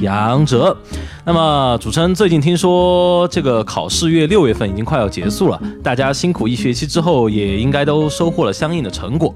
杨哲。那么，主持人最近听说这个考试月六月份已经快要结束了，大家辛苦一学期之后，也应该都收获了相应的成果。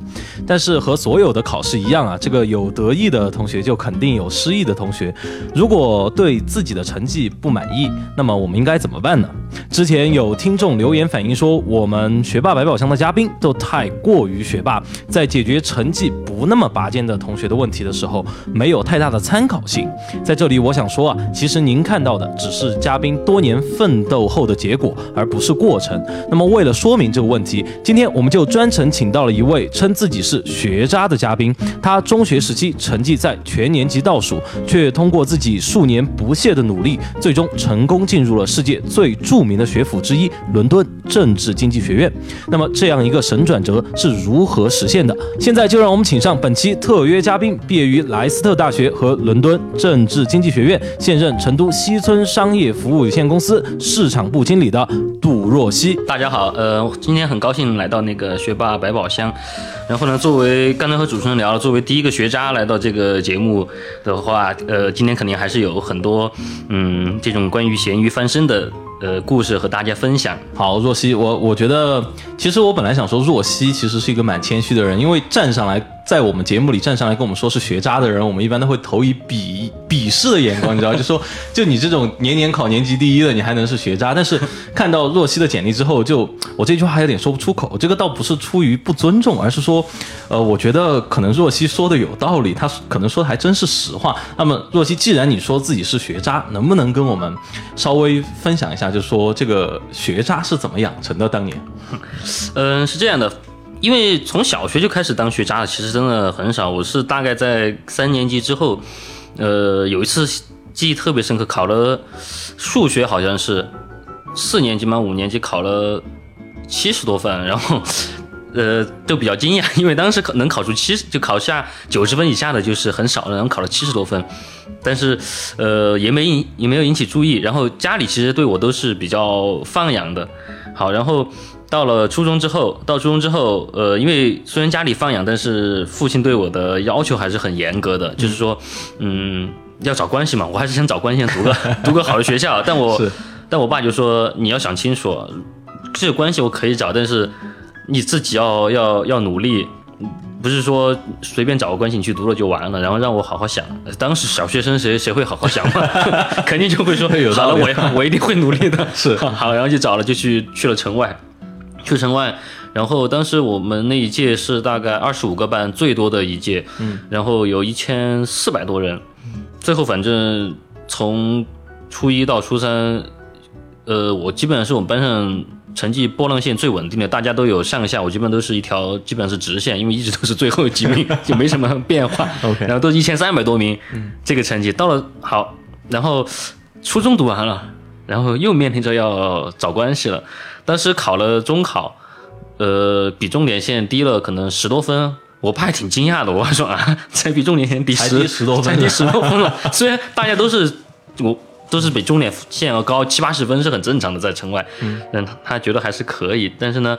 但是和所有的考试一样啊，这个有得意的同学就肯定有失意的同学。如果对自己的成绩不满意，那么我们应该怎么办呢？之前有听众留言反映说，我们学霸百宝箱的嘉宾都太过于学霸，在解决成绩不那么拔尖的同学的问题的时候，没有太大的参考性。在这里，我想说啊，其实您。看到的只是嘉宾多年奋斗后的结果，而不是过程。那么，为了说明这个问题，今天我们就专程请到了一位称自己是学渣的嘉宾。他中学时期成绩在全年级倒数，却通过自己数年不懈的努力，最终成功进入了世界最著名的学府之一——伦敦政治经济学院。那么，这样一个神转折是如何实现的？现在就让我们请上本期特约嘉宾，毕业于莱斯特大学和伦敦政治经济济学院，现任成都。西村商业服务有限公司市场部经理的杜若曦，大家好，呃，今天很高兴来到那个学霸百宝箱，然后呢，作为刚才和主持人聊了，作为第一个学渣来到这个节目的话，呃，今天肯定还是有很多，嗯，这种关于咸鱼翻身的。呃，故事和大家分享。好，若曦，我我觉得，其实我本来想说，若曦其实是一个蛮谦虚的人，因为站上来在我们节目里站上来跟我们说是学渣的人，我们一般都会投以鄙鄙视的眼光，你知道，就说就你这种年年考年级第一的，你还能是学渣？但是看到若曦的简历之后，就我这句话还有点说不出口。这个倒不是出于不尊重，而是说，呃，我觉得可能若曦说的有道理，他可能说的还真是实话。那么，若曦，既然你说自己是学渣，能不能跟我们稍微分享一下？就说这个学渣是怎么养成的？当年，嗯，是这样的，因为从小学就开始当学渣的，其实真的很少。我是大概在三年级之后，呃，有一次记忆特别深刻，考了数学，好像是四年级嘛，五年级考了七十多分，然后。呃，都比较惊讶，因为当时考能考出七十，就考下九十分以下的就是很少了，然后考了七十多分，但是，呃，也没引也没有引起注意。然后家里其实对我都是比较放养的。好，然后到了初中之后，到初中之后，呃，因为虽然家里放养，但是父亲对我的要求还是很严格的，就是说，嗯，要找关系嘛，我还是想找关系，读个 读个好的学校。但我但我爸就说，你要想清楚，这个关系我可以找，但是。你自己要要要努力，不是说随便找个关系你去读了就完了，然后让我好好想。当时小学生谁谁会好好想嘛？肯定就会说好了，我我一定会努力的。是好，然后就找了，就去去了城外，去城外。然后当时我们那一届是大概二十五个班，最多的一届，嗯，然后有一千四百多人。最后反正从初一到初三，呃，我基本上是我们班上。成绩波浪线最稳定的，大家都有上下，我基本都是一条，基本上是直线，因为一直都是最后几名，就没什么变化。OK，然后都一千三百多名，这个成绩到了好，然后初中读完了，然后又面临着要找关系了。当时考了中考，呃，比重点线低了可能十多分，我爸还挺惊讶的，我说啊，才比重点线低十十多分，才低十多分 了。虽然大家都是我。都是比重点线要高七八十分是很正常的，在城外，嗯，他觉得还是可以，但是呢，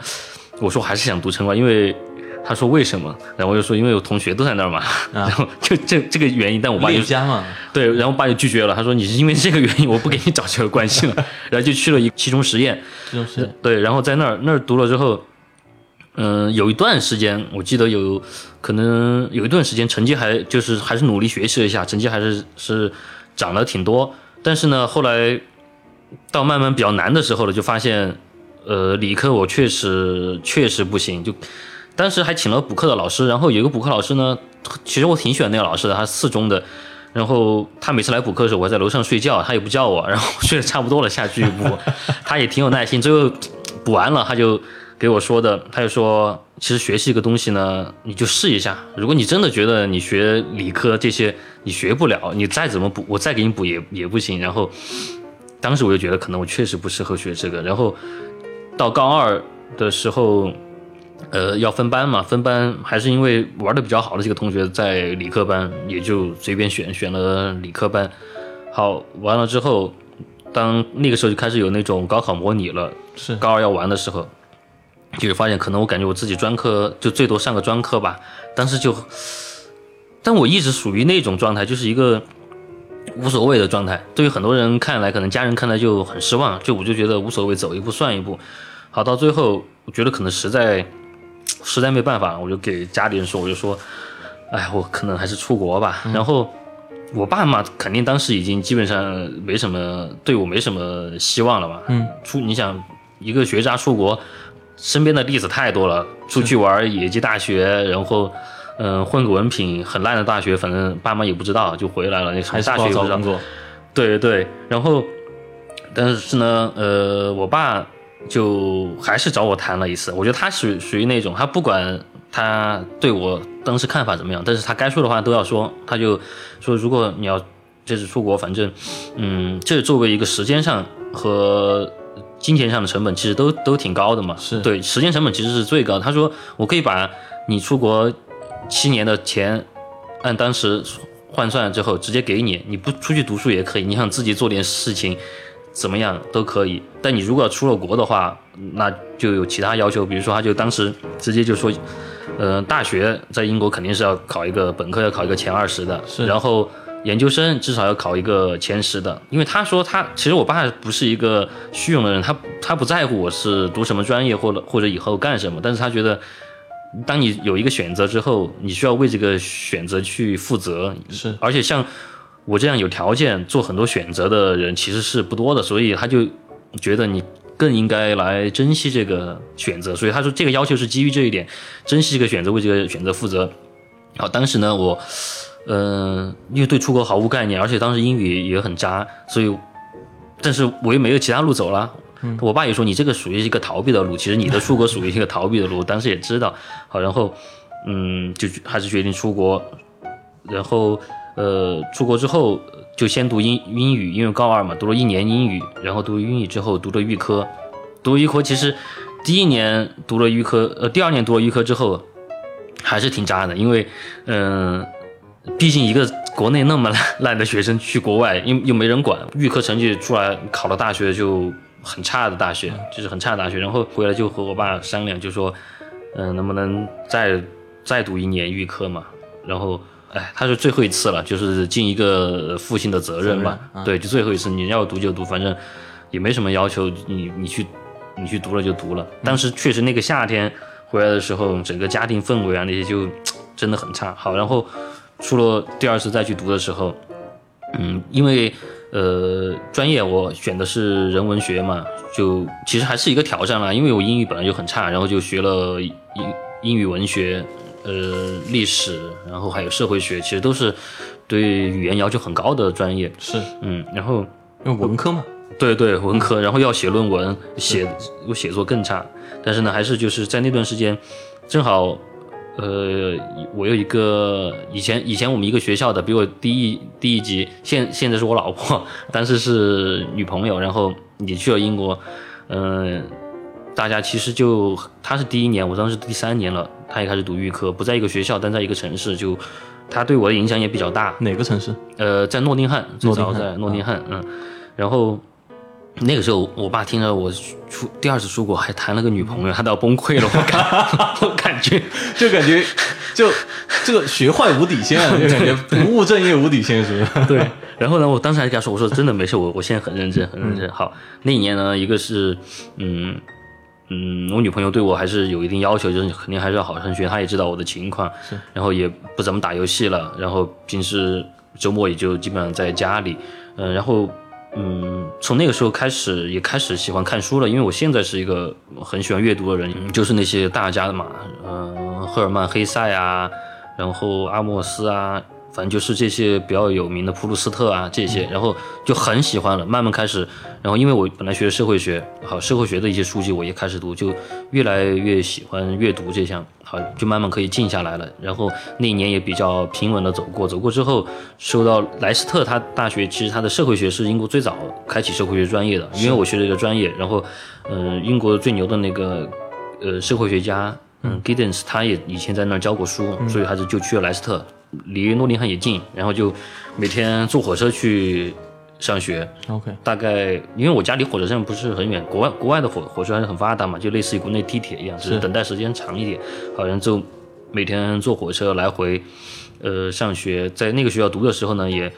我说我还是想读城外，因为他说为什么，然后我就说因为我同学都在那儿嘛，然后就这这个原因，但我爸就家嘛，对，然后我爸就拒绝了，他说你是因为这个原因，我不给你找这个关系了，然后就去了一七中实验，七中实验，对，然后在那儿那儿读了之后，嗯，有一段时间我记得有可能有一段时间成绩还就是还是努力学习了一下，成绩还是是涨了挺多。但是呢，后来到慢慢比较难的时候了，就发现，呃，理科我确实确实不行。就当时还请了补课的老师，然后有一个补课老师呢，其实我挺喜欢那个老师的，他四中的。然后他每次来补课的时候，我在楼上睡觉，他也不叫我，然后睡得差不多了下去补。他也挺有耐心，最后补完了，他就给我说的，他就说。其实学习一个东西呢，你就试一下。如果你真的觉得你学理科这些你学不了，你再怎么补，我再给你补也也不行。然后当时我就觉得可能我确实不适合学这个，然后到高二的时候，呃，要分班嘛，分班还是因为玩的比较好的几个同学在理科班，也就随便选选了理科班。好，完了之后，当那个时候就开始有那种高考模拟了，是高二要玩的时候，就是发现可能我感觉我自己专科就最多上个专科吧，当时就，但我一直属于那种状态，就是一个无所谓的状态。对于很多人看来，可能家人看来就很失望，就我就觉得无所谓，走一步算一步。好，到最后我觉得可能实在实在没办法，我就给家里人说，我就说，哎，我可能还是出国吧。然后我爸妈肯定当时已经基本上没什么对我没什么希望了嘛。嗯，出你想一个学渣出国，身边的例子太多了，出去玩野鸡大学，然后。嗯，混个文凭很烂的大学，反正爸妈也不知道，就回来了。那还是大学对对，然后，但是呢，呃，我爸就还是找我谈了一次。我觉得他属属于那种，他不管他对我当时看法怎么样，但是他该说的话都要说。他就说，如果你要这次出国，反正，嗯，这作为一个时间上和金钱上的成本，其实都都挺高的嘛。是对，时间成本其实是最高的。他说，我可以把你出国七年的钱按当时换算之后直接给你，你不出去读书也可以，你想自己做点事情，怎么样都可以。但你如果要出了国的话，那就有其他要求，比如说他就当时直接就说，呃，大学在英国肯定是要考一个本科要考一个前二十的，是然后研究生至少要考一个前十的，因为他说他其实我爸不是一个虚荣的人，他他不在乎我是读什么专业或者或者以后干什么，但是他觉得。当你有一个选择之后，你需要为这个选择去负责，是而且像我这样有条件做很多选择的人其实是不多的，所以他就觉得你更应该来珍惜这个选择。所以他说这个要求是基于这一点，珍惜这个选择，为这个选择负责。好，当时呢，我嗯、呃因为对出国毫无概念，而且当时英语也很渣，所以但是我又没有其他路走了。我爸也说你这个属于一个逃避的路，其实你的出国属于一个逃避的路，当时也知道。好，然后嗯，就还是决定出国，然后呃，出国之后就先读英英语，因为高二嘛，读了一年英语，然后读英语之后读了预科，读预科其实第一年读了预科，呃，第二年读了预科之后还是挺渣的，因为嗯、毕竟一个国内那么烂烂的学生去国外，又又没人管，预科成绩出来考了大学就很差的大学，就是很差的大学，然后回来就和我爸商量，就说，嗯、能不能再再读一年预科嘛？然后，哎，他是最后一次了，就是尽一个父亲的责任吧，任啊对，就最后一次，你要读就读，反正也没什么要求，你你去你去读了就读了。当时确实那个夏天回来的时候，整个家庭氛围啊那些就 真的很差。好，然后出了第二次再去读的时候，嗯，因为呃专业我选的是人文学嘛，就其实还是一个挑战啦。因为我英语本来就很差，然后就学了英英语文学，呃历史，然后还有社会学，其实都是对语言要求很高的专业。是嗯，然后因为文科嘛，对对，文科，然后要写论文，写我写作更差，但是呢，还是就是在那段时间，正好，呃，我有一个以前以前我们一个学校的，比我低一低一级，现现在是我老婆，当时是女朋友，然后也去了英国，嗯、大家其实就他是第一年，我当时第三年了，他也开始读预科，不在一个学校，但在一个城市，就他对我的影响也比较大，哪个城市？呃，在诺丁汉，最早诺丁汉在诺丁汉，嗯，然后那个时候我爸听着我出第二次出国还谈了个女朋友，他都要崩溃了，我感 我 感觉，就感觉就这个学坏无底线啊，就感觉不务正业无底线，是不是？对，然后呢，我当时还跟他说，我说真的没事，我我现在很认真，很认真。好，那一年呢，一个是，嗯嗯，我女朋友对我还是有一定要求，就是肯定还是要好好上学，她也知道我的情况，是，然后也不怎么打游戏了，然后平时周末也就基本上在家里，嗯、然后。嗯，从那个时候开始，也开始喜欢看书了。因为我现在是一个很喜欢阅读的人，嗯就是那些大家的嘛，嗯、赫尔曼·黑塞啊，然后阿莫斯啊，反正就是这些比较有名的普鲁斯特啊这些，然后就很喜欢了，慢慢开始，然后因为我本来学社会学，好社会学的一些书籍我也开始读，就越来越喜欢阅读这项，好就慢慢可以静下来了。然后那一年也比较平稳的走过，走过之后收到莱斯特他大学，其实他的社会学是英国最早开启社会学专业的，因为我学了一个专业，然后嗯、英国最牛的那个呃社会学家。嗯，Giddens 他也以前在那儿教过书，所以他就就去了莱斯特，离诺丁汉也近，然后就每天坐火车去上学。OK，大概因为我家离火车站不是很远，国外国外的火火车还是很发达嘛，就类似于国内地铁一样，只是是等待时间长一点。好像就每天坐火车来回，呃，上学。在那个学校读的时候呢，也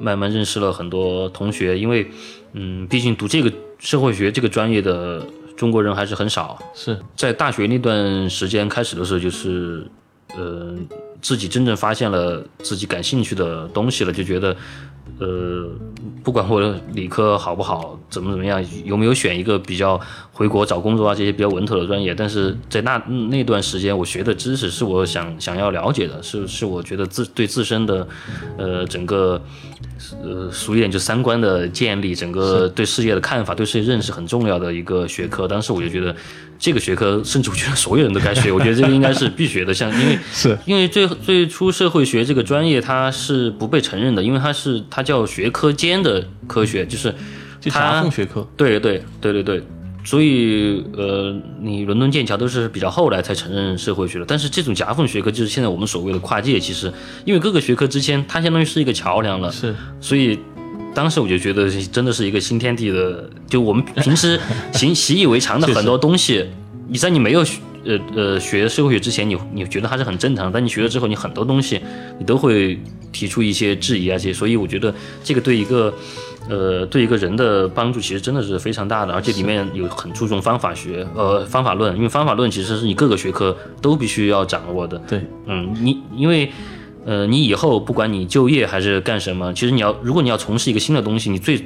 慢慢认识了很多同学，因为嗯，毕竟读这个社会学这个专业的中国人还是很少。是在大学那段时间开始的时候，就是呃自己真正发现了自己感兴趣的东西了，就觉得呃不管我理科好不好，怎么怎么样，有没有选一个比较回国找工作啊这些比较稳妥的专业，但是在那那段时间，我学的知识是我想想要了解的，是是我觉得自对自身的呃整个。呃，俗一点就三观的建立，整个对世界的看法、对世界认识很重要的一个学科。当时我就觉得这个学科，甚至我觉得所有人都该学。我觉得这个应该是必学的，像因为 是因为最最初社会学这个专业它是不被承认的，因为它是它叫学科间的科学，就是就它夹缝学科，对对对对对，所以呃，你伦敦、剑桥都是比较后来才承认社会学的。但是这种夹缝学科就是现在我们所谓的跨界，其实因为各个学科之间它相当于是一个桥梁了，是所以当时我就觉得真的是一个新天地的，就我们平时 习习以为常的很多东西，你在你没有学呃呃学社会学之前，你你觉得它是很正常，但你学了之后，你很多东西你都会提出一些质疑啊，这些，所以我觉得这个对一个。呃，对一个人的帮助其实真的是非常大的，而且里面有很注重方法学，呃，方法论，因为方法论其实是你各个学科都必须要掌握的。对，嗯，你因为呃，你以后不管你就业还是干什么，其实你要如果你要从事一个新的东西，你最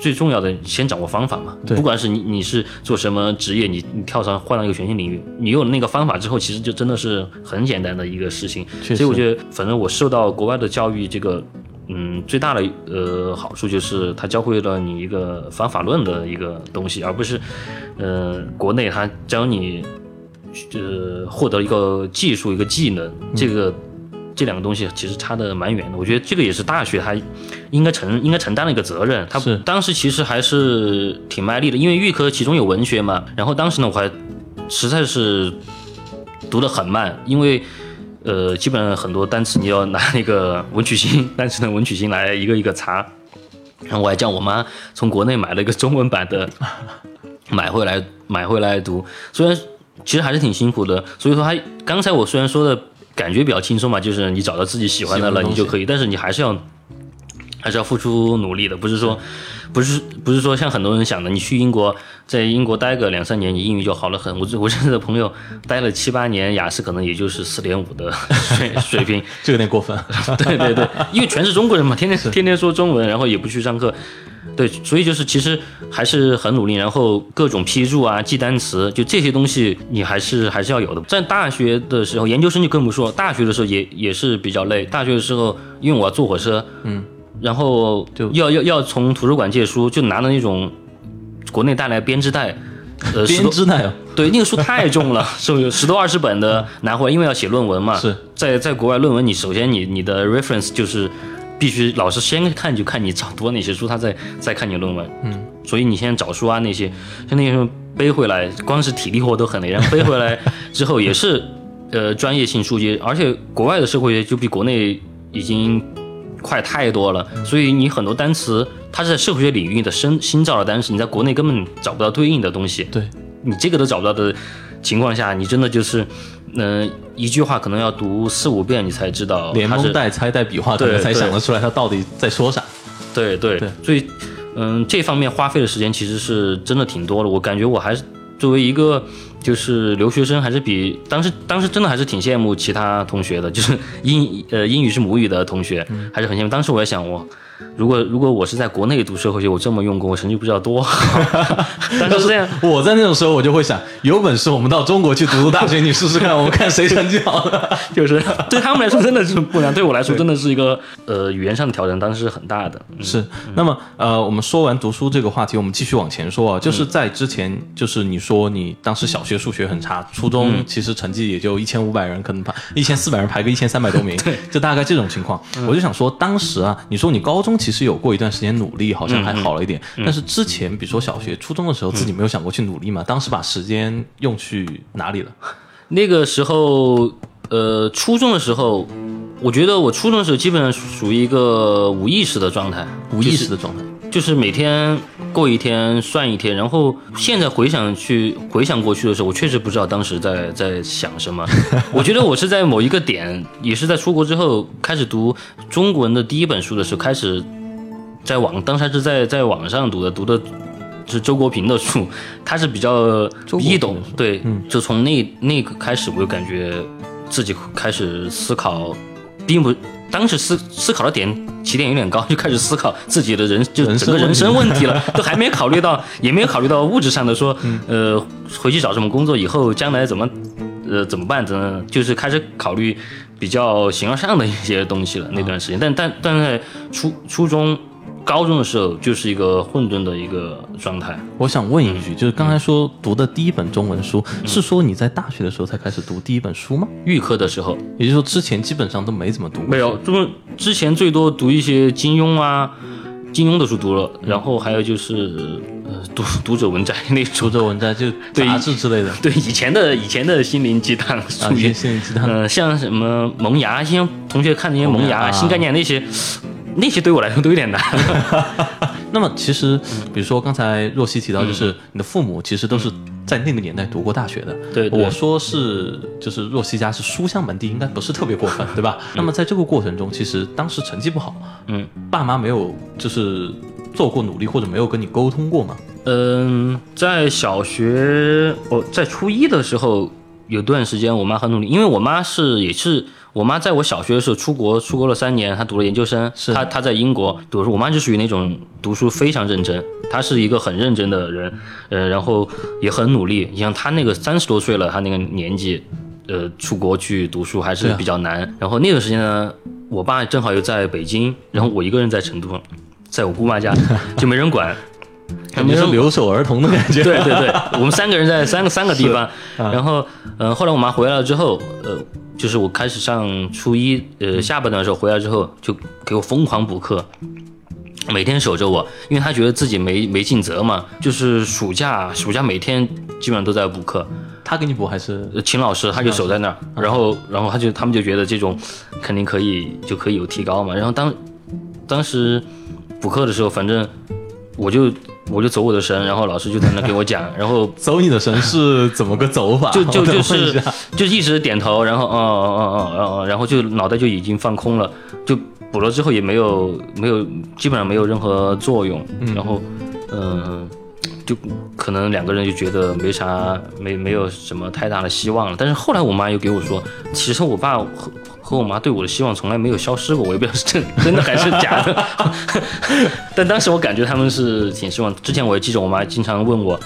最重要的先掌握方法嘛。对不管是你你是做什么职业，你你跳上换到一个全新领域，你有了那个方法之后，其实就真的是很简单的一个事情。所以我觉得，反正我受到国外的教育这个。嗯，最大的呃好处就是它教会了你一个方法论的一个东西，而不是，呃，国内它教你，呃，获得一个技术一个技能，这个这两个东西其实差的蛮远的。我觉得这个也是大学它应该承应该承担的一个责任。它是当时其实还是挺卖力的，因为预科其中有文学嘛。然后当时呢，我还实在是读得很慢，因为呃，基本上很多单词你要拿那个文曲星单词的文曲星来一个一个查。然后我还叫我妈从国内买了一个中文版的，买回来买回来读。虽然其实还是挺辛苦的，所以说还刚才我虽然说的感觉比较轻松嘛，就是你找到自己喜欢的了，你就可以，但是你还是要还是要付出努力的，不是说不是不是说像很多人想的，你去英国在英国待个两三年，你英语就好了很。我我认识的朋友待了七八年，雅思可能也就是四点五的水 水平，这有点过分。对对对，因为全是中国人嘛，天天天天说中文，然后也不去上课，对，所以就是其实还是很努力，然后各种批注啊、记单词，就这些东西你还是还是要有的。在大学的时候，研究生就更不说，大学的时候也也是比较累。大学的时候，因为我要坐火车，嗯，然后就要要要从图书馆借书，就拿的那种国内带来编织袋。呃，编织袋哦，对，那个书太重了，是有十多二十本的拿回来，因为要写论文嘛。是在在国外论文，你首先你你的 reference 就是必须老师先看就看你找读哪些书，他再再看你论文。嗯，所以你现在找书啊那些，像那些时候背回来，光是体力活都很累，然后 背回来之后也是呃专业性书籍，而且国外的社会学就比国内已经快太多了，所以你很多单词它是在社会学领域的新新造的单词，你在国内根本找不到对应的东西。对，你这个都找不到的情况下，你真的就是，嗯、一句话可能要读四五遍，你才知道连蒙带猜带比划，可能才想得出来他到底在说啥。对对对所以，嗯，这方面花费的时间其实是真的挺多的。我感觉我还是作为一个就是留学生，还是比当时当时真的还是挺羡慕其他同学的，就是英呃英语是母语的同学，还是很羡慕。当时我也想我。如果如果我是在国内读社会学，我这么用功，我成绩不知道多好。但是这样，我在那种时候我就会想，有本事我们到中国去读读大学，你试试看，我们看谁成绩好的。就是。对他们来说真的是不一样，对我来说真的是一个呃语言上的挑战，当时是很大的。嗯。是，那么呃，我们说完读书这个话题，我们继续往前说啊，就是在之前，就是你说你当时小学数学很差，初中其实成绩也就一千五百人，可能排一千四百人排个一千三百多名，对，就大概这种情况。我就想说，当时啊，你说你高中其实有过一段时间努力，好像还好了一点，但是之前比如说小学、初中的时候，自己没有想过去努力嘛？当时把时间用去哪里了？那个时候，呃，初中的时候，我觉得我初中的时候基本上属于一个无意识的状态，无意识的状态。就是每天过一天算一天，然后现在回想去回想过去的时候，我确实不知道当时在在想什么。我觉得我是在某一个点，也是在出国之后开始读中国人的第一本书的时候，开始在网，当时还是在在网上读的，读的是周国平的书，他是比较易懂对，就从那那个开始，我就感觉自己开始思考，并不当时思思考的点起点有点高，就开始思考自己的人就整个人生问问题了，都还没考虑到，也没有考虑到物质上的说，嗯呃，回去找什么工作，以后将来怎么，呃，怎么办等等，就是开始考虑比较形而上的一些东西了。那段时间，但但但在初初中、高中的时候，就是一个混沌的一个状态。我想问一句，就是刚才说读的第一本中文书，嗯是说你在大学的时候才开始读第一本书吗？预科的时候，也就是说之前基本上都没怎么读。没有，就是之前最多读一些金庸啊、金庸的书读了，然后还有就是呃读读者文摘那种。读者文摘就杂志之类的对以前的以前的心灵鸡汤啊，心灵鸡汤。呃，像什么萌芽，像同学看那些萌芽、萌芽啊新概念那些，那些对我来说都有点难。那么其实，嗯比如说刚才若曦提到，就是你的父母其实都是在那个年代读过大学的。对对我说是，就是若曦家是书香门第，应该不是特别过分，对吧？那么在这个过程中，其实当时成绩不好，嗯爸妈没有就是做过努力，或者没有跟你沟通过吗？嗯，在小学，我在初一的时候，有段时间我妈很努力，因为我妈是也是我妈在我小学的时候出国，出国了三年，她读了研究生，是她她在英国读书，我妈就属于那种读书非常认真，她是一个很认真的人，呃，然后也很努力。你像她那个三十多岁了，她那个年纪，呃，出国去读书还是比较难。然后那段时间呢，我爸正好又在北京，然后我一个人在成都，在我姑妈家 就没人管。感觉是留守儿童的感觉。对对对，我们三个人在三个三个地方，然后呃，后来我妈回来了之后，呃，就是我开始上初一，呃，下半段的时候回来之后，就给我疯狂补课。每天守着我，因为他觉得自己没没尽责嘛，就是暑假暑假每天基本上都在补课，他给你补还是？呃秦老师他就守在那儿，然后然后他就他们就觉得这种肯定可以就可以有提高嘛，然后当当时补课的时候，反正我就我就走我的神，然后老师就在那给我讲，然后走你的神是怎么个走法？就就就是 就一直点头，然后嗯嗯嗯嗯嗯，然后就脑袋就已经放空了，就补了之后也没有没有基本上没有任何作用，然后嗯、就可能两个人就觉得没啥没没有什么太大的希望了。但是后来我妈又给我说，其实我爸和和我妈对我的希望从来没有消失过，我也不知道是真真的还是假的。但当时我感觉他们是挺失望。之前我也记着，我妈经常问我，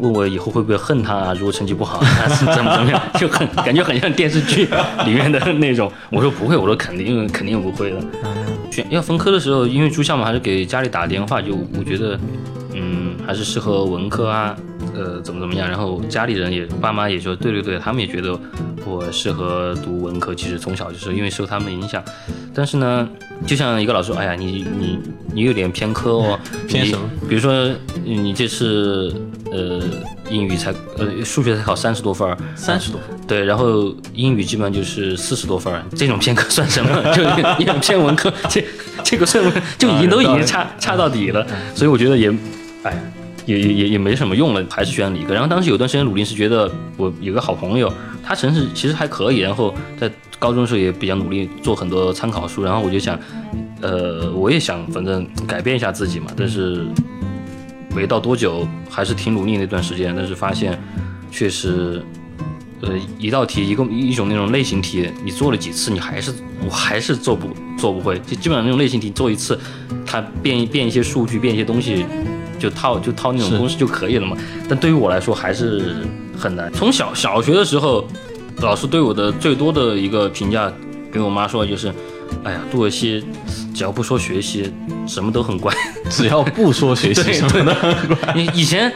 问我以后会不会恨他？如果成绩不好，还是怎么怎么样，就很感觉很像电视剧里面的那种。我说不会，我说肯定肯定不会的。选要分科的时候，因为住校嘛，还是给家里打电话，就我觉得，还是适合文科啊，呃，怎么怎么样。然后家里人也，爸妈也说，对对对，他们也觉得我适合读文科。其实从小就是因为受他们影响，但是呢，就像一个老师说，哎呀，你你你有点偏科哦，偏什么？比如说你这次呃英语才呃数学才考三十多分儿，三十多分，对，然后英语基本上就是四十多分儿，这种偏科算什么？就有点偏文科，这这个算文就已经都已经差差到底了，所以我觉得也，哎，也也也也没什么用了，还是选理科。然后当时有段时间努力是觉得我有个好朋友，他成绩其实还可以，然后在高中的时候也比较努力做很多参考书，然后我就想，呃，我也想反正改变一下自己嘛，但是没到多久，还是挺努力那段时间，但是发现确实呃一道题一共一种那种类型题，你做了几次，你还是我还是做不做不会，就基本上那种类型题做一次，它变一变一些数据，变一些东西，就套就套那种公式就可以了嘛。但对于我来说还是很难。从小小学的时候，老师对我的最多的一个评价，给我妈说的就是，哎呀，杜尔西只要不说学习，什么都很乖。只要不说学习 什么都很乖，你 以前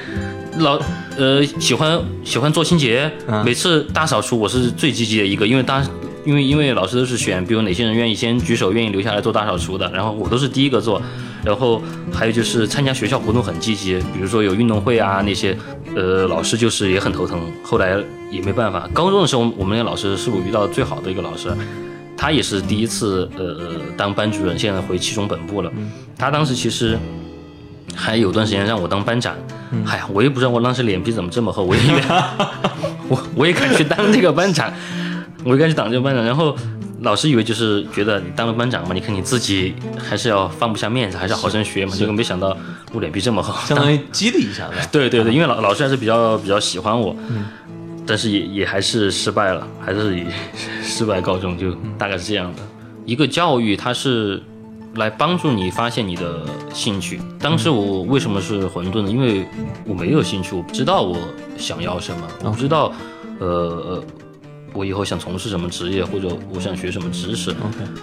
老呃喜欢喜欢做清洁，嗯每次大扫除我是最积极的一个，因为当因为因为老师都是选，比如哪些人愿意先举手，愿意留下来做大扫除的，然后我都是第一个做。然后还有就是参加学校活动很积极，比如说有运动会啊那些，呃，老师就是也很头疼。后来也没办法，高中的时候我们那个老师是我遇到最好的一个老师，他也是第一次呃当班主任，现在回七中本部了。他当时其实还有段时间让我当班长，哎呀，我也不知道我当时脸皮怎么这么厚，我也 我我也敢去当这个班长，我也敢去当这个班长，然后。老师以为就是觉得你当了班长嘛，你看你自己还是要放不下面子，还是要好生学嘛。结果没想到我脸皮这么厚，相当于激励一下的。对对对，因为老老师还是比较比较喜欢我，但是也也还是失败了，还是以失败告终，就大概是这样的。一个教育它是来帮助你发现你的兴趣。当时我为什么是混沌呢？因为我没有兴趣，我不知道我想要什么，我不知道，呃。我以后想从事什么职业，或者我想学什么知识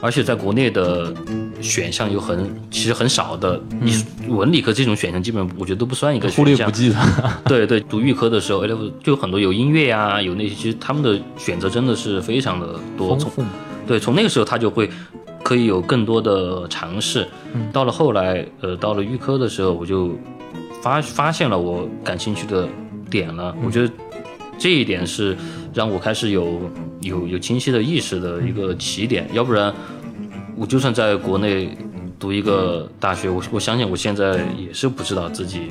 而且在国内的选项又很其实很少的，你文理科这种选项基本我觉得都不算一个选项忽略不。计的，对对，读预科的时候，A level 就有很多有音乐呀、有那些，其实他们的选择真的是非常的多。对，从那个时候他就会可以有更多的尝试。到了后来，呃，到了预科的时候，我就发发现了我感兴趣的点了。我觉得这一点是让我开始有有有清晰的意识的一个起点，要不然我就算在国内读一个大学，我我相信我现在也是不知道自己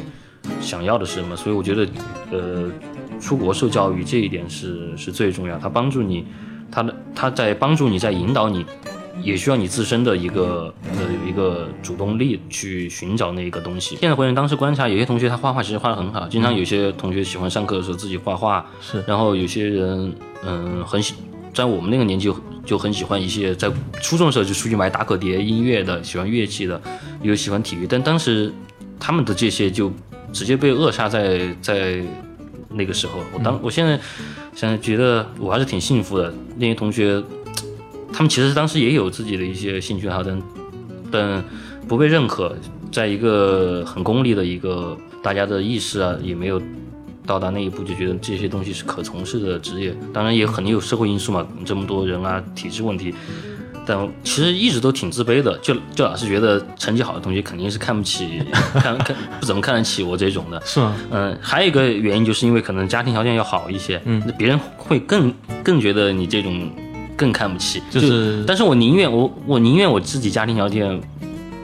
想要的是什么，所以我觉得，呃，出国受教育这一点是是最重要，它帮助你，它的它在帮助你在引导你，也需要你自身的一个呃有一个主动力去寻找那个东西。现在回想当时观察，有些同学他画画其实画的很好，经常有些同学喜欢上课的时候自己画画，是然后有些人嗯很喜，在我们那个年纪就就很喜欢一些在初中的时候就出去买打口碟音乐的，喜欢乐器的，也有喜欢体育，但当时他们的这些就直接被扼杀在在那个时候。我当我现在现在觉得我还是挺幸福的，那些同学，他们其实当时也有自己的一些兴趣爱好，但但不被认可，在一个很功利的一个大家的意识啊，也没有到达那一步，就觉得这些东西是可从事的职业。当然也肯定有社会因素嘛，这么多人啊，体制问题。但其实一直都挺自卑的，就就老是觉得成绩好的同学肯定是看不起，看看不怎么看得起我这种的。是吗？嗯，还有一个原因就是因为可能家庭条件要好一些，嗯，别人会更更觉得你这种更看不起，就是但是我宁愿我我宁愿我自己家庭条件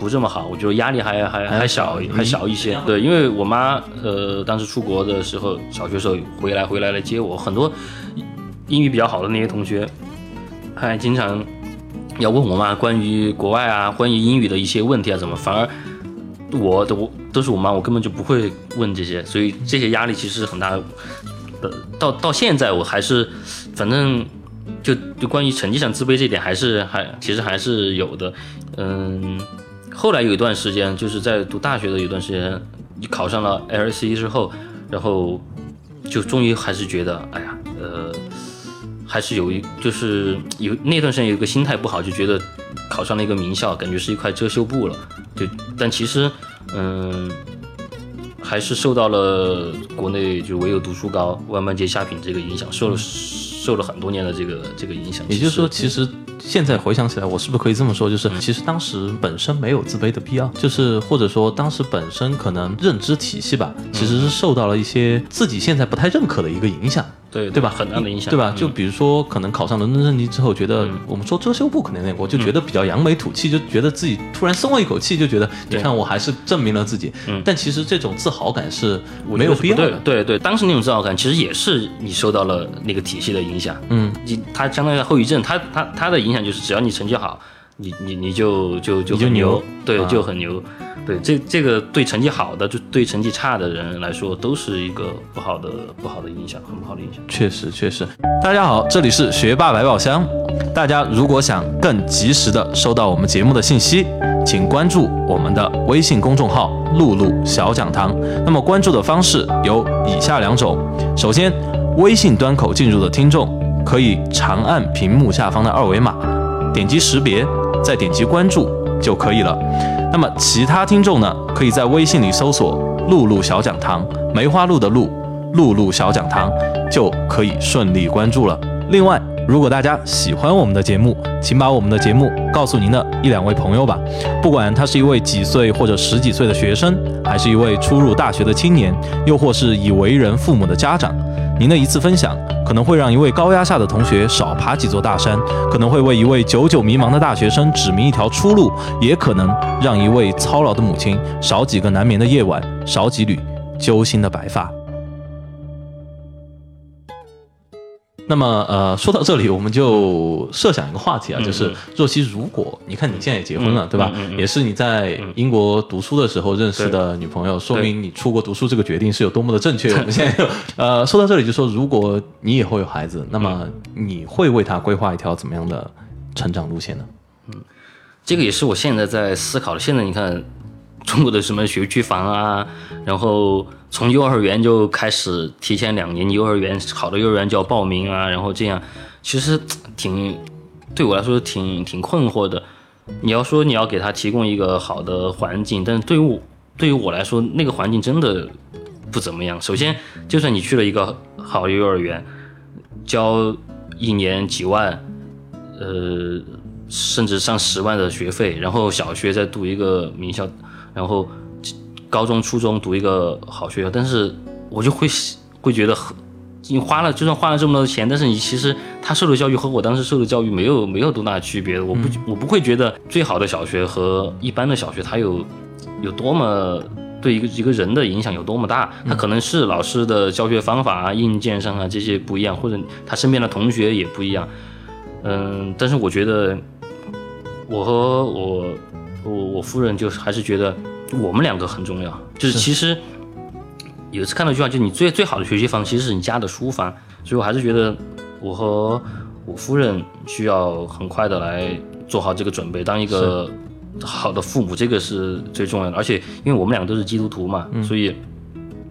不这么好，我觉得压力还还还小还小一些。对，因为我妈呃当时出国的时候，小学时候回来回来来接我，很多英语比较好的那些同学，还经常要问我妈关于国外啊、关于英语的一些问题啊，怎么反而。我都我都是我妈，我根本就不会问这些，所以这些压力其实是很大的。呃，到到现在我还是，反正就就关于成绩上自卑这点，还是还其实还是有的。嗯，后来有一段时间，就是在读大学的有一段时间，你考上了 LSE 之后，然后就终于还是觉得，哎呀，呃，还是有一就是有那段时间有一个心态不好，就觉得考上了一个名校，感觉是一块遮羞布了。就但其实，嗯。还是受到了国内就唯有读书高、万般皆下品这个影响，受了受了很多年的这个这个影响。也就是说，其实现在回想起来，我是不是可以这么说？就是其实当时本身没有自卑的必要，就是或者说当时本身可能认知体系吧，其实是受到了一些自己现在不太认可的一个影响。对对吧？很大的影响，对吧？嗯就比如说，可能考上伦敦政经之后，觉得我们说遮羞布可能那过，就觉得比较扬眉吐气，就觉得自己突然松了一口气，就觉得你看我还是证明了自己。嗯但其实这种自豪感是没有必要的。对对，当时那种自豪感，其实也是你受到了那个体系的影响。嗯，你它相当于后遗症，它它它的影响就是，只要你成绩好，你你你就就就你就很牛牛，对，啊就很牛。对，这这个对成绩好的，就对成绩差的人来说，都是一个不好的不好的影响，很不好的影响。确实确实。大家好，这里是学霸百宝箱。大家如果想更及时的收到我们节目的信息，请关注我们的微信公众号“露露小讲堂”。那么关注的方式有以下两种：首先，微信端口进入的听众可以长按屏幕下方的二维码，点击识别，再点击关注就可以了。那么其他听众呢，可以在微信里搜索“露露小讲堂”，梅花鹿的鹿，露露小讲堂，就可以顺利关注了。另外，如果大家喜欢我们的节目，请把我们的节目告诉您的一两位朋友吧。不管他是一位几岁或者十几岁的学生，还是一位初入大学的青年，又或是已为人父母的家长，您的一次分享可能会让一位高压下的同学少爬几座大山，可能会为一位久久迷茫的大学生指明一条出路，也可能让一位操劳的母亲少几个难眠的夜晚，少几缕揪心的白发。那么，呃，说到这里，我们就设想一个话题啊，嗯就是若曦，如果你看你现在也结婚了，嗯对吧？嗯嗯嗯也是你在英国读书的时候认识的女朋友，说明你出国读书这个决定是有多么的正确。我们现在 就，呃，说到这里就说，如果你以后有孩子，那么你会为他规划一条怎么样的成长路线呢？嗯这个也是我现在在思考的。现在你看，中国的什么学区房啊，然后从幼儿园就开始提前两年，幼儿园好的幼儿园就要报名啊，然后这样，其实挺对我来说挺挺困惑的。你要说你要给他提供一个好的环境，但是对于我对于我来说，那个环境真的不怎么样。首先，就算你去了一个好的幼儿园，交一年几万，呃，甚至上十万的学费，然后小学再读一个名校，然后高中、初中读一个好学校，但是我就会会觉得很，你花了就算花了这么多钱，但是你其实他受的教育和我当时受的教育没有没有多大区别，我不、我不会觉得最好的小学和一般的小学它有有多么。对一个一个人的影响有多么大？他可能是老师的教学方法啊、硬件上啊这些不一样，或者他身边的同学也不一样。嗯，但是我觉得我和我我我夫人就是还是觉得我们两个很重要。就是其实有一次看到一句话，就是你最最好的学习房其实是你家的书房，所以我还是觉得我和我夫人需要很快的来做好这个准备，当一个好的父母，这个是最重要的。而且因为我们两个都是基督徒嘛，所以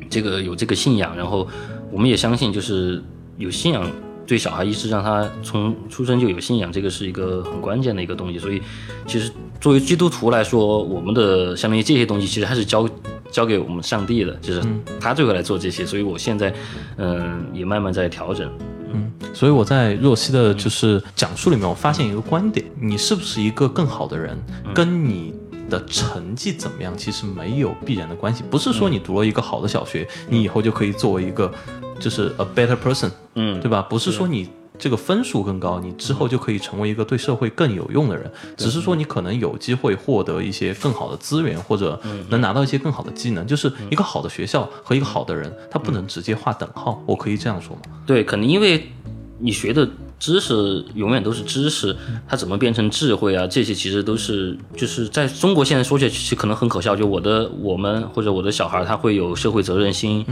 这个有这个信仰，然后我们也相信，就是有信仰对小孩一是让他从出生就有信仰，这个是一个很关键的一个东西。所以其实作为基督徒来说，我们的相当于这些东西，其实还是交交给我们上帝的，就是他最后来做这些。所以我现在嗯也慢慢在调整。嗯所以我在若曦的就是讲述里面，我发现一个观点：你是不是一个更好的人，跟你的成绩怎么样，其实没有必然的关系。不是说你读了一个好的小学，你以后就可以作为一个就是 a better person，嗯对吧？不是说你这个分数更高，你之后就可以成为一个对社会更有用的人，只是说你可能有机会获得一些更好的资源，或者能拿到一些更好的技能。就是一个好的学校和一个好的人，他不能直接划等号。我可以这样说吗？对，可能因为你学的知识永远都是知识，它怎么变成智慧啊？这些其实都是就是在中国现在说起来，其实可能很可笑。就我的我们或者我的小孩，他会有社会责任心，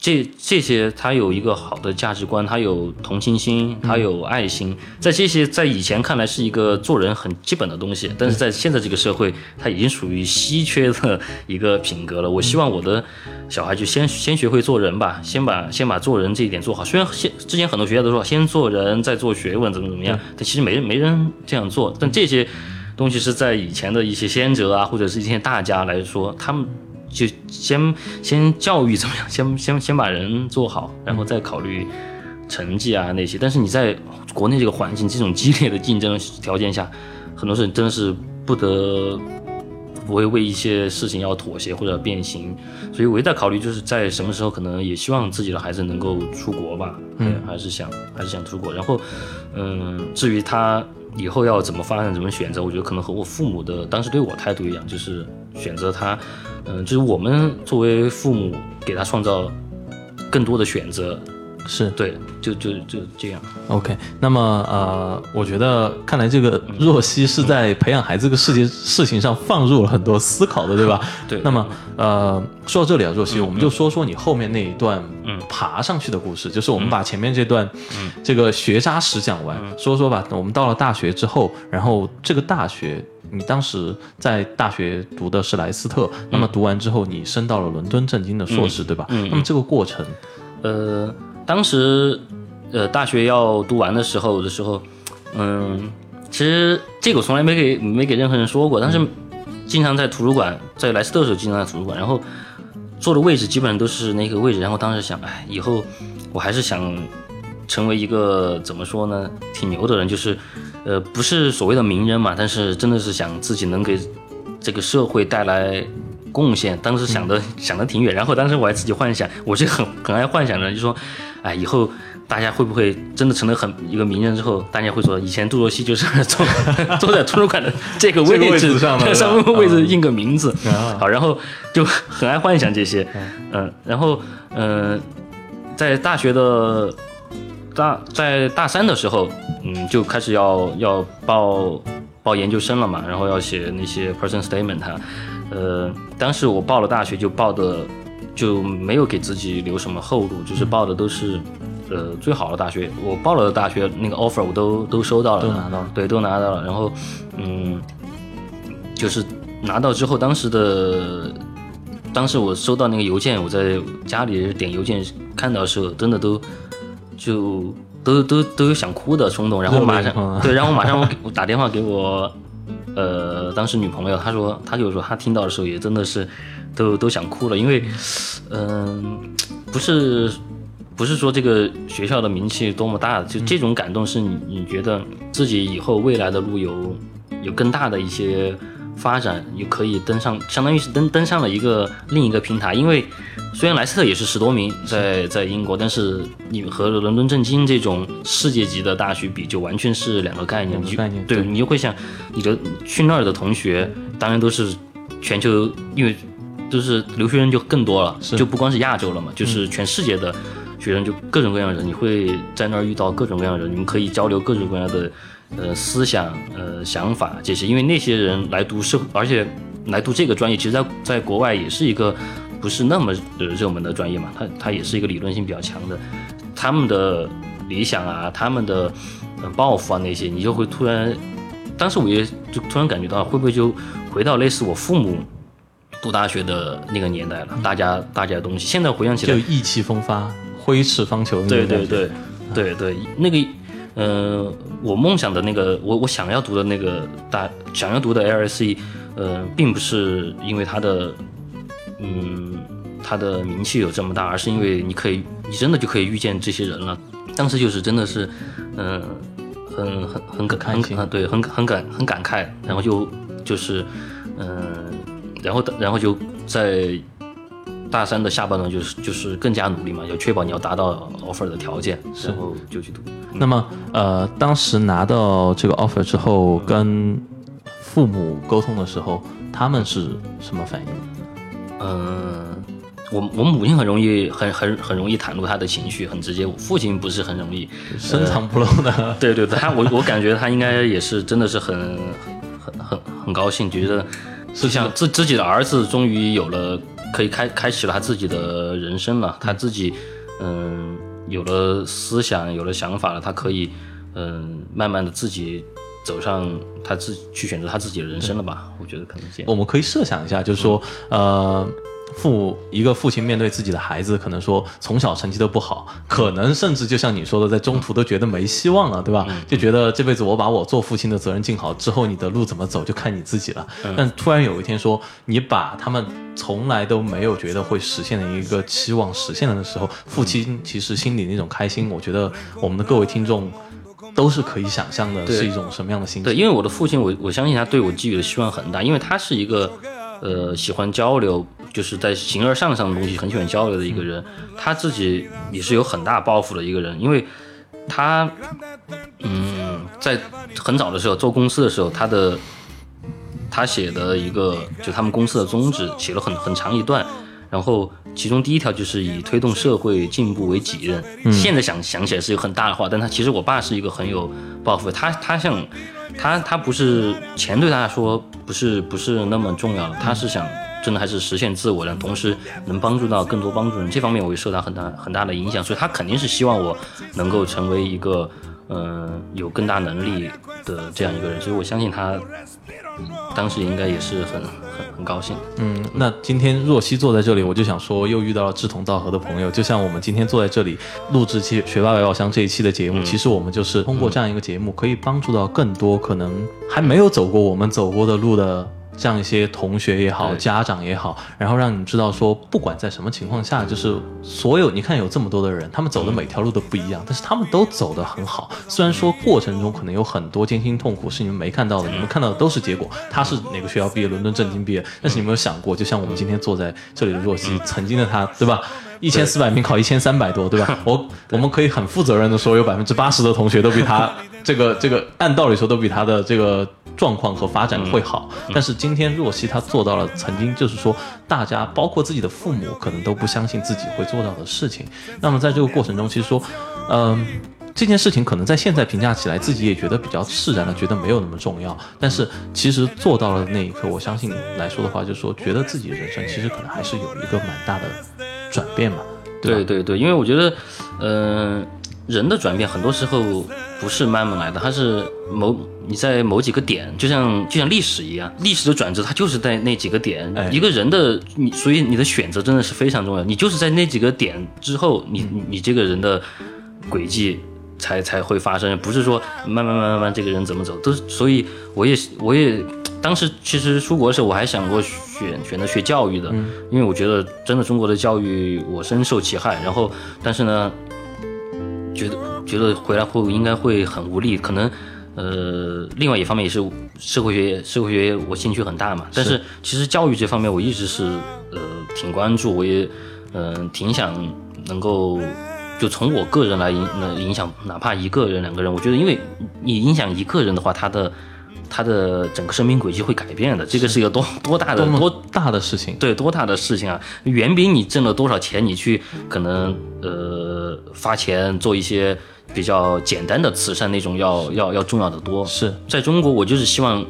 这这些他有一个好的价值观，他有同情心，他有爱心，在这些在以前看来是一个做人很基本的东西，但是在现在这个社会，他已经属于稀缺的一个品格了。我希望我的小孩就先先学会做人吧，先把先把做人这一点做好。虽然现之前很多学校都说先做人再做学问怎么怎么样，但其实没没人这样做。但这些东西是在以前的一些先哲啊，或者是一些大家来说，他们就先先教育怎么样，先先先把人做好，然后再考虑成绩啊那些。但是你在国内这个环境，这种激烈的竞争条件下，很多事情真的是不得不会为一些事情要妥协或者变形。所以我也在考虑，就是在什么时候可能也希望自己的孩子能够出国吧，对，还是想还是想出国。然后，嗯，至于他以后要怎么发展、怎么选择，我觉得可能和我父母的当时对我态度一样，就是选择他，嗯，就是我们作为父母给他创造更多的选择，是对，就就就这样。OK，那么呃，我觉得看来这个若曦是在培养孩子这个世界事情上放入了很多思考的，对吧？对那么呃，说到这里啊，若曦，我们就说说你后面那一段爬上去的故事，就是我们把前面这段这个学渣史讲完，说说吧。我们到了大学之后，然后这个大学。你当时在大学读的是莱斯特，那么读完之后，你升到了伦敦政经的硕士，对吧？那么这个过程，呃，当时呃大学要读完的时候的时候，嗯，其实这个我从来没给没给任何人说过，但是经常在图书馆，在莱斯特的时候经常在图书馆，然后坐的位置基本上都是那个位置，然后当时想，哎，以后我还是想成为一个怎么说呢，挺牛的人，就是呃不是所谓的名人嘛，但是真的是想自己能给这个社会带来贡献。当时想的、想的挺远，然后当时我还自己幻想，我是很很爱幻想的，就说，哎，以后大家会不会真的成了很一个名人之后，大家会说以前杜若溪就是 坐 坐在图书馆的这个位置置上的 上面位置印个名字，啊。好，然后就很爱幻想这些，嗯，然后嗯、呃在大学的大在大三的时候，嗯，就开始要要报报研究生了嘛，然后要写那些 person statement 啊，呃，当时我报了大学就报的就没有给自己留什么后路，就是报的都是。呃，最好的大学，我报了的大学那个 offer 我都都收到了，都拿到了。对，都拿到了。然后，嗯，就是拿到之后，当时的，当时我收到那个邮件，我在家里点邮件看到的时候，真的都就都都都有想哭的冲动，然后马上对，然后马上我打电话给我呃当时女朋友，她说她就说她听到的时候也真的是都都想哭了，因为嗯、不是。不是说这个学校的名气多么大，就这种感动是你你觉得自己以后未来的路有有更大的一些发展，也可以登上，相当于是登登上了一个另一个平台。因为虽然莱斯特也是十多名在在英国，但是你和伦敦政经这种世界级的大学比，就完全是两个概念。概念对对你就会想，你的去那儿的同学，当然都是全球，因为就是留学生就更多了，就不光是亚洲了嘛，就是全世界的学生，就各种各样的人，你会在那儿遇到各种各样的人，你们可以交流各种各样的呃思想、呃想法这些，因为那些人来读社，而且来读这个专业，其实在在国外也是一个不是那么呃热门的专业嘛，它它也是一个理论性比较强的，他们的理想啊，他们的呃抱负啊那些，你就会突然，当时我也就突然感觉到，会不会就回到类似我父母读大学的那个年代了？大家大家的东西，现在回想起来就，意气风发、挥斥方遒那对对觉。对对对，那个呃，我梦想的那个，我我想要读的那个大想要读的 LSE，呃，并不是因为它的嗯它的名气有这么大，而是因为你可以你真的就可以遇见这些人了。当时就是真的是嗯、很很很感很啊对很很感很感慨，然后就就是嗯、然后然后就在。大三的下半段就是就是更加努力嘛，要确保你要达到 offer 的条件，然后就去读。那么呃，当时拿到这个 offer 之后，跟父母沟通的时候，他们是什么反应？嗯，我我母亲很容易很很很容易袒露她的情绪，很直接。我父亲不是很容易，深藏不露的。对对对，他我我感觉他应该也是真的是很很很很高兴，觉得是想自自己的儿子终于有了可以开开启了他自己的人生了，他自己嗯有了思想，有了想法了，他可以嗯慢慢的自己走上他自去选择他自己的人生了吧？我觉得可能这样。我们可以设想一下，就是说，呃，父一个父亲面对自己的孩子，可能说从小成绩都不好，可能甚至就像你说的，在中途都觉得没希望了，对吧？就觉得这辈子我把我做父亲的责任尽好之后，你的路怎么走就看你自己了。但突然有一天说，你把他们从来都没有觉得会实现的一个期望实现了的时候，父亲其实心里那种开心，我觉得我们的各位听众。都是可以想象的，是一种什么样的心情？对，因为我的父亲，我我相信他对我寄予的希望很大，因为他是一个呃喜欢交流，就是在形而上上的东西很喜欢交流的一个人，他自己也是有很大抱负的一个人，因为他嗯在很早的时候做公司的时候，他的他写的一个就他们公司的宗旨写了很很长一段，然后其中第一条就是以推动社会进步为己任。现在想想起来是一个很大的话，但他其实我爸是一个很有抱负，他他像他他不是钱对他来说不是不是那么重要的，他是想真的还是实现自我的，同时能帮助到更多帮助人，这方面我也受到很大很大的影响，所以他肯定是希望我能够成为一个。嗯，有更大能力的这样一个人，所以我相信他当时应该也是很很很高兴。嗯，那今天若曦坐在这里，我就想说，又遇到了志同道合的朋友。就像我们今天坐在这里录制期《学霸百宝箱》这一期的节目，其实我们就是通过这样一个节目，可以帮助到更多可能还没有走过我们走过的路的。这样一些同学也好，家长也好，然后让你们知道说，不管在什么情况下，就是所有你看有这么多的人，他们走的每条路都不一样，但是他们都走得很好。虽然说过程中可能有很多艰辛痛苦是你们没看到的，你们看到的都是结果。他是哪个学校毕业？伦敦政经毕业。但是你有没有想过，就像我们今天坐在这里的若曦，曾经的他，对吧？一千四百名考一千三百多，对吧？我我们可以很负责任的说，有百分之八十的同学都比他 这个这个按道理说都比他的这个状况和发展会好。但是今天若曦他做到了，曾经就是说大家包括自己的父母可能都不相信自己会做到的事情。那么在这个过程中，其实说，嗯，这件事情可能在现在评价起来，自己也觉得比较释然了，觉得没有那么重要。但是其实做到了那一刻，我相信来说的话，就是说觉得自己人生其实可能还是有一个蛮大的。转变嘛，对对对，因为我觉得，嗯，人的转变很多时候不是慢慢来的，它是某你在某几个点，就像就像历史一样，历史的转折它就是在那几个点。一个人的你，所以你的选择真的是非常重要。你就是在那几个点之后，你你这个人的轨迹才才会发生，不是说慢慢慢慢慢这个人怎么走都。所以我也我也。当时其实出国的时候，我还想过选选择学教育的，因为我觉得真的中国的教育我深受其害。然后，但是呢，觉得觉得回来后应该会很无力。可能，呃，另外一方面也是社会学，社会学我兴趣很大嘛。但是其实教育这方面我一直是呃挺关注，我也嗯挺想能够就从我个人来影影响哪怕一个人两个人。我觉得，因为你影响一个人的话，他的。他的整个生命轨迹会改变的，这个是一个多多大的多大的事情？对，多大的事情啊！远比你挣了多少钱，你去可能呃发钱做一些比较简单的慈善那种要要要重要的多。是在中国，我就是希望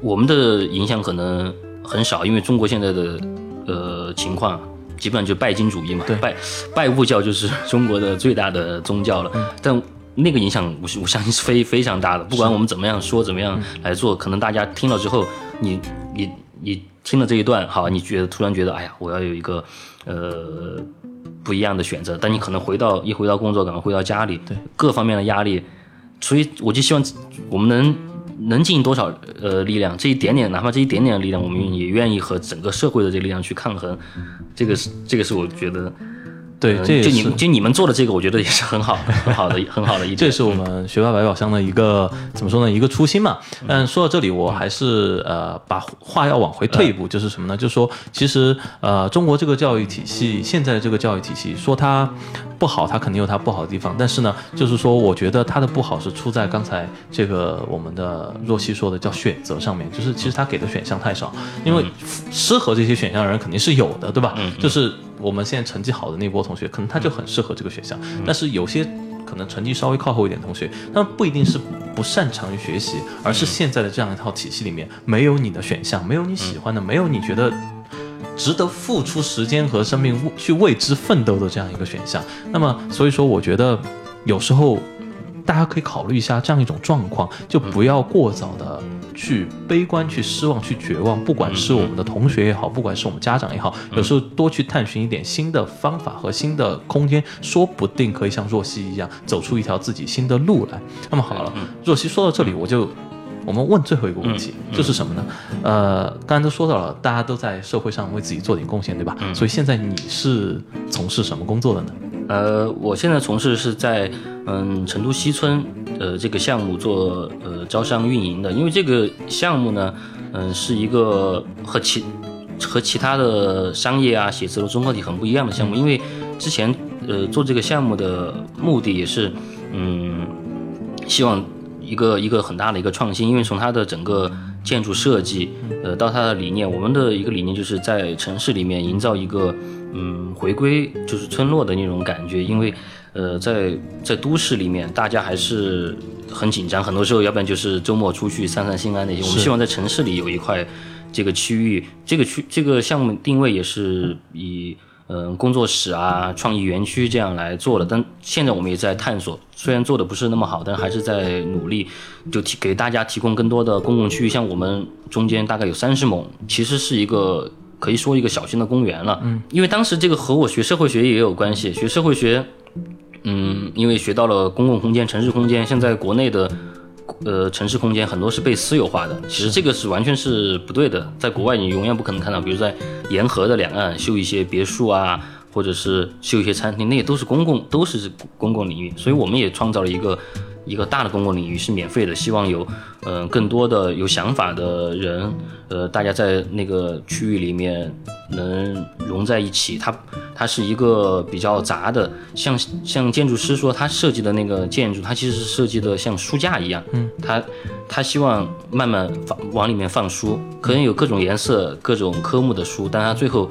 我们的影响可能很少，因为中国现在的呃情况基本上就拜金主义嘛，拜拜物教就是中国的最大的宗教了，但。那个影响，我我相信是非非常大的。不管我们怎么样说，怎么样来做，可能大家听了之后，你你你听了这一段，好，你觉得突然觉得，哎呀，我要有一个呃不一样的选择。但你可能回到一回到工作岗，回到家里，对各方面的压力，所以我就希望我们能能尽多少呃力量，这一点点，哪怕这一点点的力量，我们也愿意和整个社会的这个力量去抗衡。这个是这个是我觉得。对，这就你就你们做的这个，我觉得也是很好很好的很好的一点。这是我们学霸百宝箱的一个怎么说呢？一个初心嘛。但说到这里，我还是呃把话要往回退一步，就是什么呢？就是说，其实呃中国这个教育体系，现在的这个教育体系，说它不好，它肯定有它不好的地方。但是呢，就是说，我觉得它的不好是出在刚才这个我们的若曦说的叫选择上面，就是其实他给的选项太少，因为适合这些选项的人肯定是有的，对吧？就是。我们现在成绩好的那波同学，可能他就很适合这个选项。但是有些可能成绩稍微靠后一点同学，他们不一定是不擅长于学习，而是现在的这样一套体系里面没有你的选项，没有你喜欢的，没有你觉得值得付出时间和生命去为之奋斗的这样一个选项。那么，所以说，我觉得有时候大家可以考虑一下这样一种状况，就不要过早的。去悲观、去失望、去绝望，不管是我们的同学也好，不管是我们家长也好，有时候多去探寻一点新的方法和新的空间，说不定可以像若曦一样走出一条自己新的路来。那么好了，若曦说到这里，我就我们问最后一个问题，就是什么呢？呃，刚才都说到了，大家都在社会上为自己做点贡献，对吧？所以现在你是从事什么工作的呢？呃，我现在从事是在嗯成都西村呃这个项目做呃招商运营的，因为这个项目呢，嗯是一个和其和其他的商业啊写字楼综合体很不一样的项目，因为之前呃做这个项目的目的也是嗯希望一个一个很大的一个创新，因为从它的整个建筑设计，呃，到它的理念。我们的一个理念就是在城市里面营造一个，嗯，回归就是村落的那种感觉。因为，呃，在在都市里面，大家还是很紧张，很多时候要不然就是周末出去散散心啊那些。我们希望在城市里有一块这个区域，这个区这个项目定位也是以。嗯，工作室啊，创意园区这样来做的，但现在我们也在探索，虽然做的不是那么好，但还是在努力，就提给大家提供更多的公共区域。像我们中间大概有三十亩，其实是一个可以说一个小型的公园了。嗯，因为当时这个和我学社会学也有关系，学社会学，嗯，因为学到了公共空间、城市空间，现在国内的。呃，城市空间很多是被私有化的，其实这个是完全是不对的。在国外，你永远不可能看到，比如在沿河的两岸修一些别墅啊，或者是修一些餐厅，那些都是公共，都是公共领域。所以我们也创造了一个。一个大的公共领域是免费的，希望有，嗯，更多的有想法的人，呃，大家在那个区域里面能融在一起。它，它是一个比较杂的，像像建筑师说他设计的那个建筑，它其实是设计的像书架一样，嗯，他他希望慢慢放往里面放书，可能有各种颜色、各种科目的书，但他最后。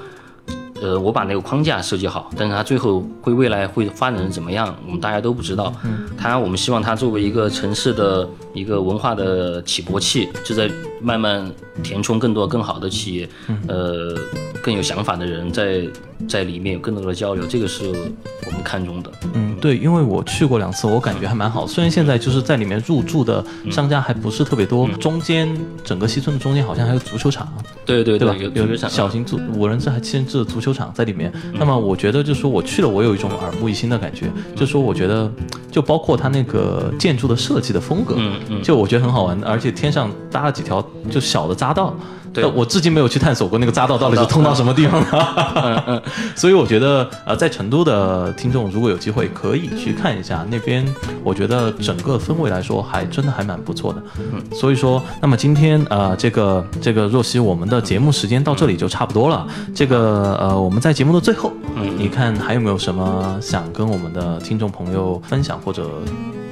呃，我把那个框架设计好，但是它最后会未来会发展成怎么样，我们大家都不知道。嗯，它我们希望它作为一个城市的一个文化的起搏器，就在慢慢填充更多更好的企业，呃，更有想法的人在在里面有更多的交流，这个是我们看中的。嗯，对，因为我去过两次，我感觉还蛮好。虽然现在就是在里面入住的商家还不是特别多，中间整个西村的中间好像还有足球场。对对对，有有小型足五人制还七人制的足球场在里面。那么我觉得就是说我去了，我有一种耳目一新的感觉。就说我觉得，就包括它那个建筑的设计的风格，就我觉得很好玩。而且天上搭了几条就小的匝道。对，我至今没有去探索过那个匝道到底是通到什么地方的，所以我觉得呃，在成都的听众如果有机会可以去看一下那边，我觉得整个氛围来说还真的还蛮不错的。嗯，所以说，那么今天呃，这个这个若曦，我们的节目时间到这里就差不多了。这个呃，我们在节目的最后，嗯，你看还有没有什么想跟我们的听众朋友分享或者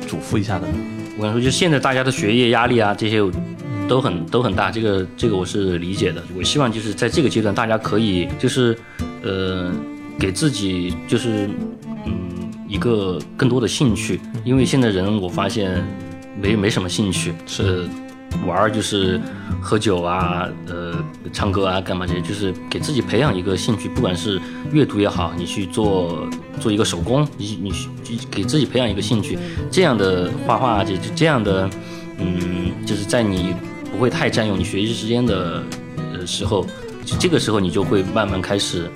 嘱咐一下的呢？我跟你说，就现在大家的学业压力啊这些。都很都很大，这个这个我是理解的。我希望就是在这个阶段，大家可以就是，呃，给自己就是嗯一个更多的兴趣，因为现在人我发现没没什么兴趣，是玩儿就是喝酒啊，呃，唱歌啊，干嘛这些，就是给自己培养一个兴趣，不管是阅读也好，你去做做一个手工，你你去给自己培养一个兴趣，这样的画画这这样的嗯，就是在你。不会太占用你学习时间的呃时候，这个时候你就会慢慢开始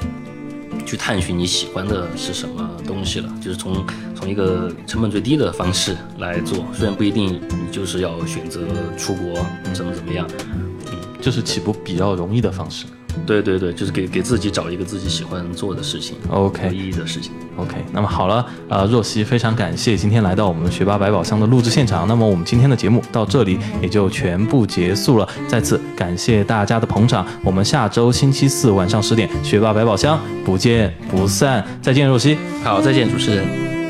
去探寻你喜欢的是什么东西了。就是从从一个成本最低的方式来做，虽然不一定你就是要选择出国怎么怎么样，嗯，就是起步比较容易的方式。对对对，就是给给自己找一个自己喜欢做的事情，OK，有意义的事情，OK。那么好了，呃，若曦非常感谢今天来到我们学霸百宝箱的录制现场。那么我们今天的节目到这里也就全部结束了，再次感谢大家的捧场。我们下周星期四晚上十点，学霸百宝箱不见不散。再见，若曦。好，再见，主持人。